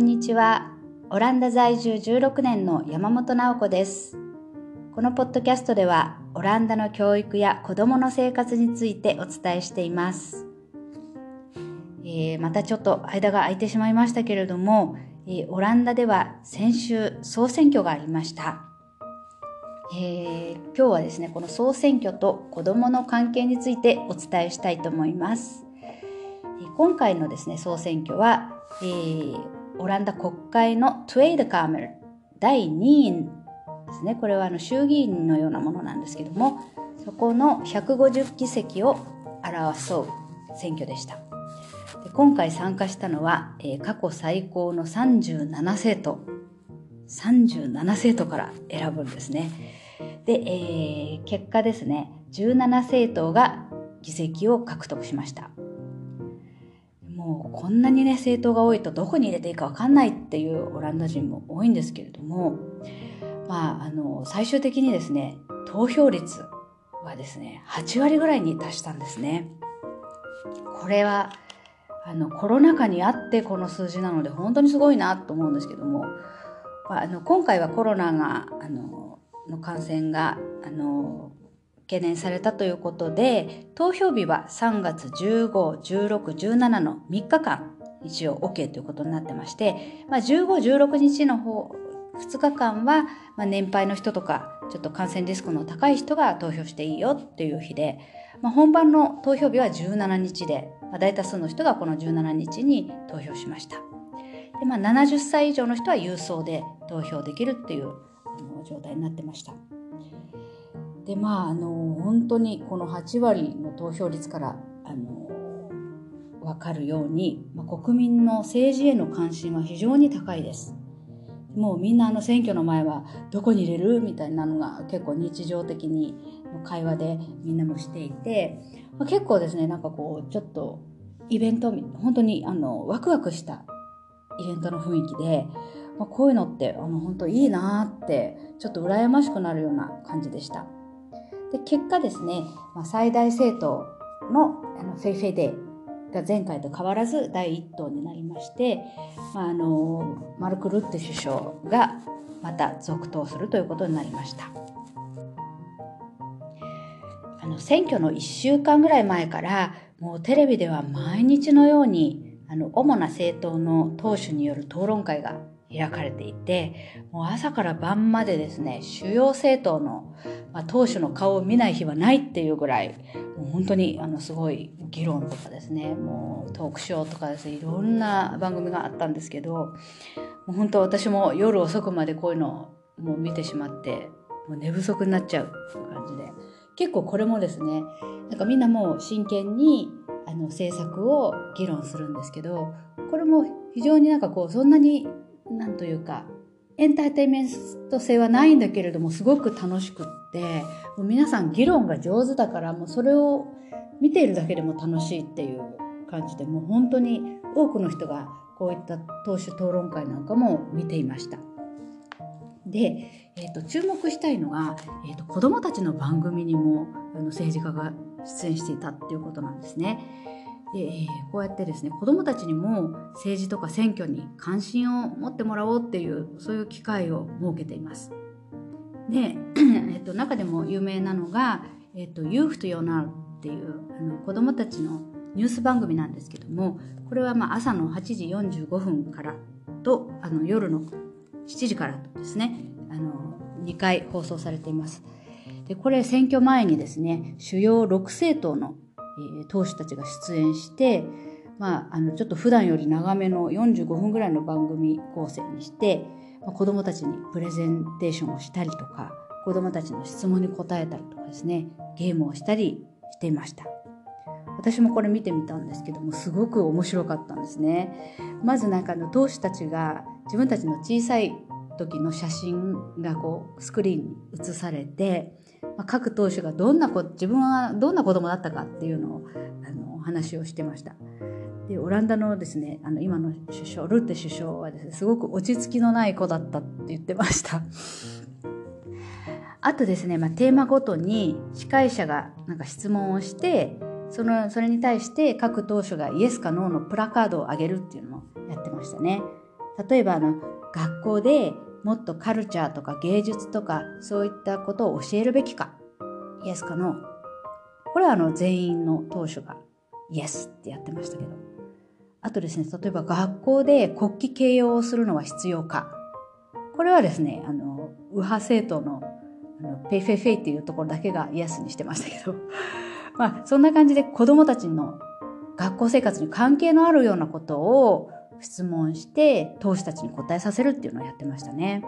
んにちは。オランダ在住16年の山本直子です。このポッドキャストでは、オランダの教育や子供の生活についてお伝えしています。えー、またちょっと間が空いてしまいましたけれども、えー、オランダでは先週総選挙がありました。えー、今日はですね、この総選挙と子供の関係についてお伝えしたいと思います。今回のですね、総選挙は、えー、オランダ国会のトゥエイドカーメル第2位ですね。これはあの衆議院のようなものなんですけども、そこの150議席を表そう選挙でした。で今回参加したのは、えー、過去最高の37政党、37政党から選ぶんですね。で、えー、結果ですね、17政党が議席を獲得しました。もうこんなにね政党が多いとどこに入れていいか分かんないっていうオランダ人も多いんですけれどもまああの最終的にですね投票率はですね8割ぐらいに達したんですね。これはあのコロナ禍にあってこの数字なので本当にすごいなと思うんですけども、まあ、あの今回はコロナがあのの感染があの懸念されたということで投票日は3月15、16、17の3日間一応 OK ということになってまして、まあ、15、16日の方2日間は、まあ、年配の人とかちょっと感染リスクの高い人が投票していいよっていう日で、まあ、本番の投票日は17日で、まあ、大多数の人がこの17日に投票しましたで、まあ、70歳以上の人は郵送で投票できるっていう状態になってました。でまああの本当にこの8割の投票率からあの分かるように、まあ、国民の政治への関心は非常に高いです。もうみんなあの選挙の前はどこに入れる？みたいなのが結構日常的に会話でみんなもしていて、まあ、結構ですねなんかこうちょっとイベント本当にあのワクワクしたイベントの雰囲気で、まあ、こういうのってあの本当いいなってちょっと羨ましくなるような感じでした。で結果ですね、まあ、最大政党のあの VVD が前回と変わらず第1党になりまして、まあ、あのマルク・ルッテ首相がまた続投するということになりました。あの選挙の1週間ぐらい前からもうテレビでは毎日のようにあの主な政党の党首による討論会が開かれていてもう朝から晩までですね主要政党の、まあ、党首の顔を見ない日はないっていうぐらいもう本当にあのすごい議論とかですねもうトークショーとかですねいろんな番組があったんですけどもう本当私も夜遅くまでこういうのをもう見てしまってもう寝不足になっちゃうう感じで結構これもですねなんかみんなもう真剣にあの政策を議論するんですけどこれも非常になんかこうそんなになんというかエンターテインメント性はないんだけれどもすごく楽しくってもう皆さん議論が上手だからもうそれを見ているだけでも楽しいっていう感じでもう本当に多くの人がこういった党首討論会なんかも見ていました。で、えーと、注目したいのが、えーと、子どもたちの番組にもあの政治家が出演していたっていうことなんですね。でこうやってですね子どもたちにも政治とか選挙に関心を持ってもらおうっていうそういう機会を設けています。で、えっと、中でも有名なのが「えっと、Youth to Your Now」っていうあの子どもたちのニュース番組なんですけどもこれはまあ朝の8時45分からとあの夜の7時からとですねあの2回放送されています。でこれ選挙前にですね主要6政党のえー、党首たちが出演して、まあ、あのちょっと普段より長めの45分ぐらいの番組構成にして、まあ、子どもたちにプレゼンテーションをしたりとか子どもたちの質問に答えたりとかですねゲームをしたりしていました。私もこれ見てみたんですけどもすごく面白かったんですね。まずなんかの党首たちが自分たちの小さい時の写真がこうスクリーンに映されてまあ、各党首がどんな子自分はどんな子供だったかっていうのをあの話をしてました。でオランダのですねあの今の首相ルッテ首相はですねすごく落ち着きのない子だったって言ってました。あとですね、まあ、テーマごとに司会者がなんか質問をしてそのそれに対して各党首がイエスかノーのプラカードを上げるっていうのもやってましたね。例えばあの学校でもっとカルチャーとか芸術とかそういったことを教えるべきか。イエスかノー。これはあの全員の党首がイエスってやってましたけど。あとですね例えば学校で国旗掲揚をするのは必要か。これはですねあの右派政党のあの PVV っていうところだけがイエスにしてましたけど。まあそんな感じで子供たちの学校生活に関係のあるようなことを質問して党首たちに答えさせるっていうのをやってましたね。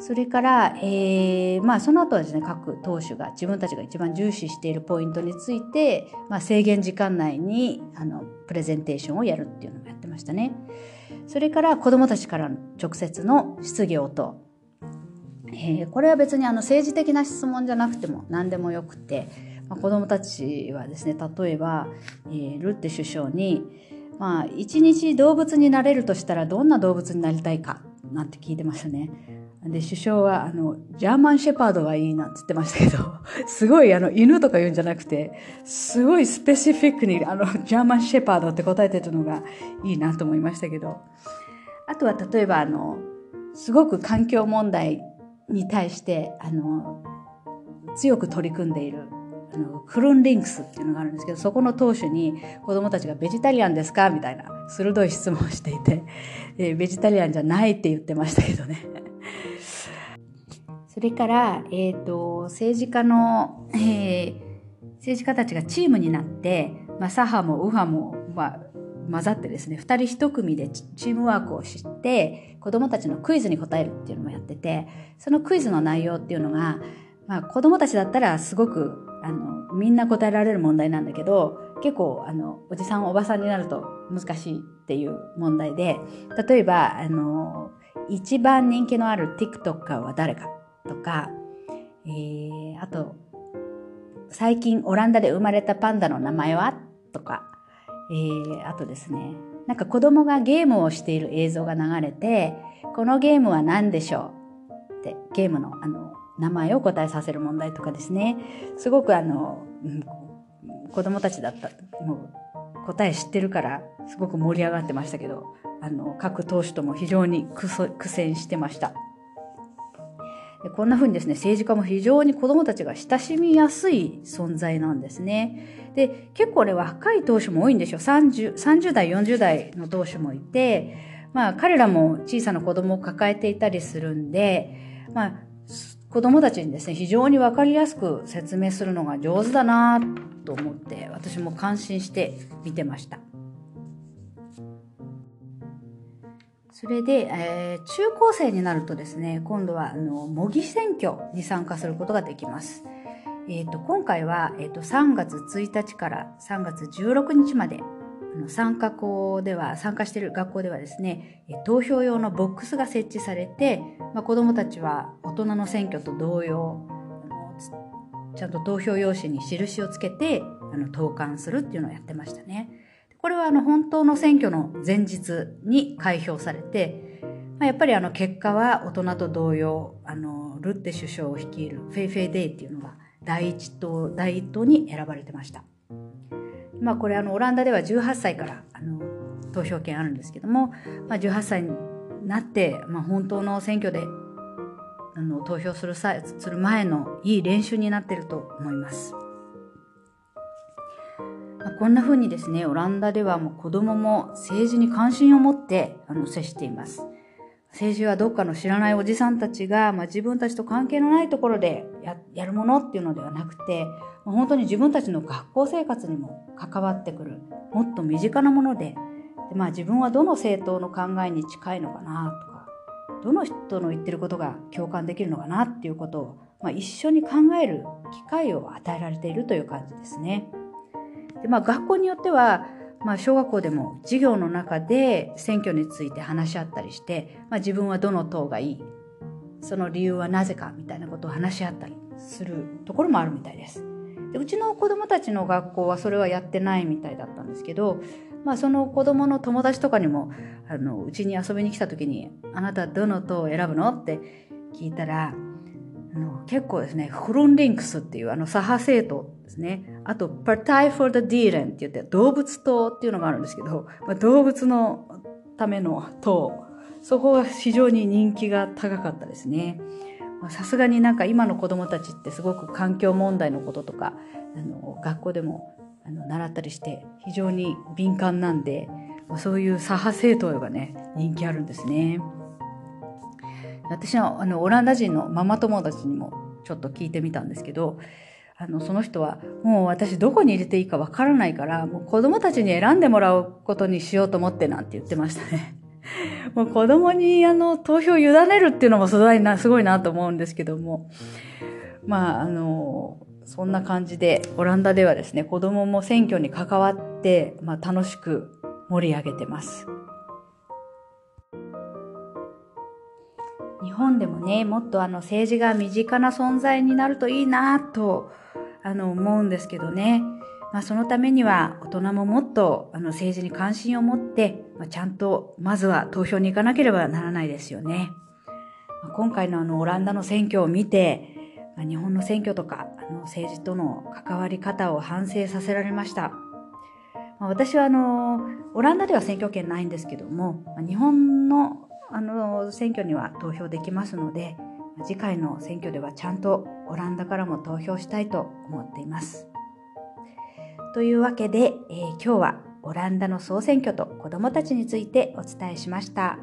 それから、えー、まあその後はですね、各党首が自分たちが一番重視しているポイントについて、まあ、制限時間内にあのプレゼンテーションをやるっていうのもやってましたね。それから子どもたちから直接の質疑応答。えー、これは別にあの政治的な質問じゃなくても何でもよくて、まあ、子どもたちはですね例えば、えー、ルッテ首相にまあ、一日動物になれるとしたらどんな動物になりたいかなんて聞いてましたね。で、首相は、あの、ジャーマンシェパードがいいなんて言ってましたけど、すごい、あの、犬とか言うんじゃなくて、すごいスペシフィックに、あの、ジャーマンシェパードって答えてたのがいいなと思いましたけど、あとは例えば、あの、すごく環境問題に対して、あの、強く取り組んでいるあのクルンリンクスっていうのがあるんですけどそこの当主に子どもたちが「ベジタリアンですか?」みたいな鋭い質問をしていて、えベジタリアンじゃないって言ってましたけどね。それから、えーと、政治家の、えー、政治家たちがチームになって、まあ、左派も右派も、まあ、混ざってですね2人1組でチームワークをして子どもたちのクイズに答えるっていうのもやっててそのクイズの内容っていうのが、まあ、子どもたちだったらすごくあのみんな答えられる問題なんだけど結構あのおじさんおばさんになると難しいっていう問題で例えばあの一番人気のある TikToker は誰かとか、えー、あと最近オランダで生まれたパンダの名前は？とか、えー、あとですねなんか子供がゲームをしている映像が流れてこのゲームは何でしょう？ってゲームのあの名前を答えさせる問題とかですねすごくあの、うん、子供たちだったもう答え知ってるからすごく盛り上がってましたけどあの各党首とも非常に苦戦してました。でこんな風にですね政治家も非常に子どもたちが親しみやすい存在なんですね。で結構ね若い党首も多いんですよ 30, 30代40代の党首もいて、まあ、彼らも小さな子供を抱えていたりするんで、まあ、子供たちにですね、非常にわかりやすく説明するのが上手だなと思って、私も感心して見てました。それで、えー、中高生になるとですね、今度はあの模擬選挙に参加することができます。えーと、今回は、えーと、3月1日から3月16日まで参加校では参加している学校ではですね投票用のボックスが設置されて、まあ、子どもたちは大人の選挙と同様ちゃんと投票用紙に印をつけてあの投函するっていうのをやってましたね。これはあの本当の選挙の前日に開票されて、まあ、やっぱりあの結果は大人と同様あのルッテ首相を率いる VVD っていうのが第一党第一党に選ばれてました。まあこれあのオランダでは18歳からあの投票権あるんですけども、まあ、18歳になって、まあ、本当の選挙であの投票する際する前のいい練習になっていると思います。まあ、こんな風にですねオランダではもう子どもも政治に関心を持ってあの接しています。政治はどっかの知らないおじさんたちが、まあ、自分たちと関係のないところでややるものっていうのではなくて、まあ、本当に自分たちの学校生活にも関わってくるもっと身近なものでで、まあ、自分はどの政党の考えに近いのかなとかどの人の言ってることが共感できるのかなっていうことを、まあ、一緒に考える機会を与えられているという感じですね。でまあ、学校によってはまあ、小学校でも授業の中で選挙について話し合ったりして、まあ、自分はどの党がいいその理由はなぜかみたいなことを話し合ったりするところもあるみたいです。でうちの子どもたちの学校はそれはやってないみたいだったんですけど、まあ、その子どもの友達とかにもあのうちに遊びに来た時に「あなたどの党を選ぶの?」って聞いたらの結構ですね GroenLinks っていうあの左派政党ですねあとパタイ・フォー・ダ・ディーレンって言って動物党っていうのがあるんですけど、まあ、動物のための党そこが非常に人気が高かったですね。さすがになんか今の子供たちってすごく環境問題のこととかあの学校でもあの習ったりして非常に敏感なんで、ま、そういう左派政党がね人気あるんですね。私はあのオランダ人のママ友達にもちょっと聞いてみたんですけどあのその人はもう私どこに入れていいかわからないからもう子供たちに選んでもらうことにしようと思ってなんて言ってましたね。もう子供にあの投票を委ねるっていうのもすごいな、すごいなと思うんですけども。まあ、あの、そんな感じで、オランダではですね、子供も選挙に関わって、まあ、楽しく盛り上げてます。日本でもね、もっとあの政治が身近な存在になるといいなと、あの思うんですけどね。まあ、そのためには大人ももっとあの政治に関心を持って、まあ、ちゃんとまずは投票に行かなければならないですよね。まあ、今回のあのオランダの選挙を見て、まあ、日本の選挙とかあの政治との関わり方を反省させられました。まあ、私はあのオランダでは選挙権ないんですけども、まあ、日本のあの選挙には投票できますので、次回の選挙ではちゃんとオランダからも投票したいと思っています。というわけで、えー、今日はオランダの総選挙と子どもたちについてお伝えしました。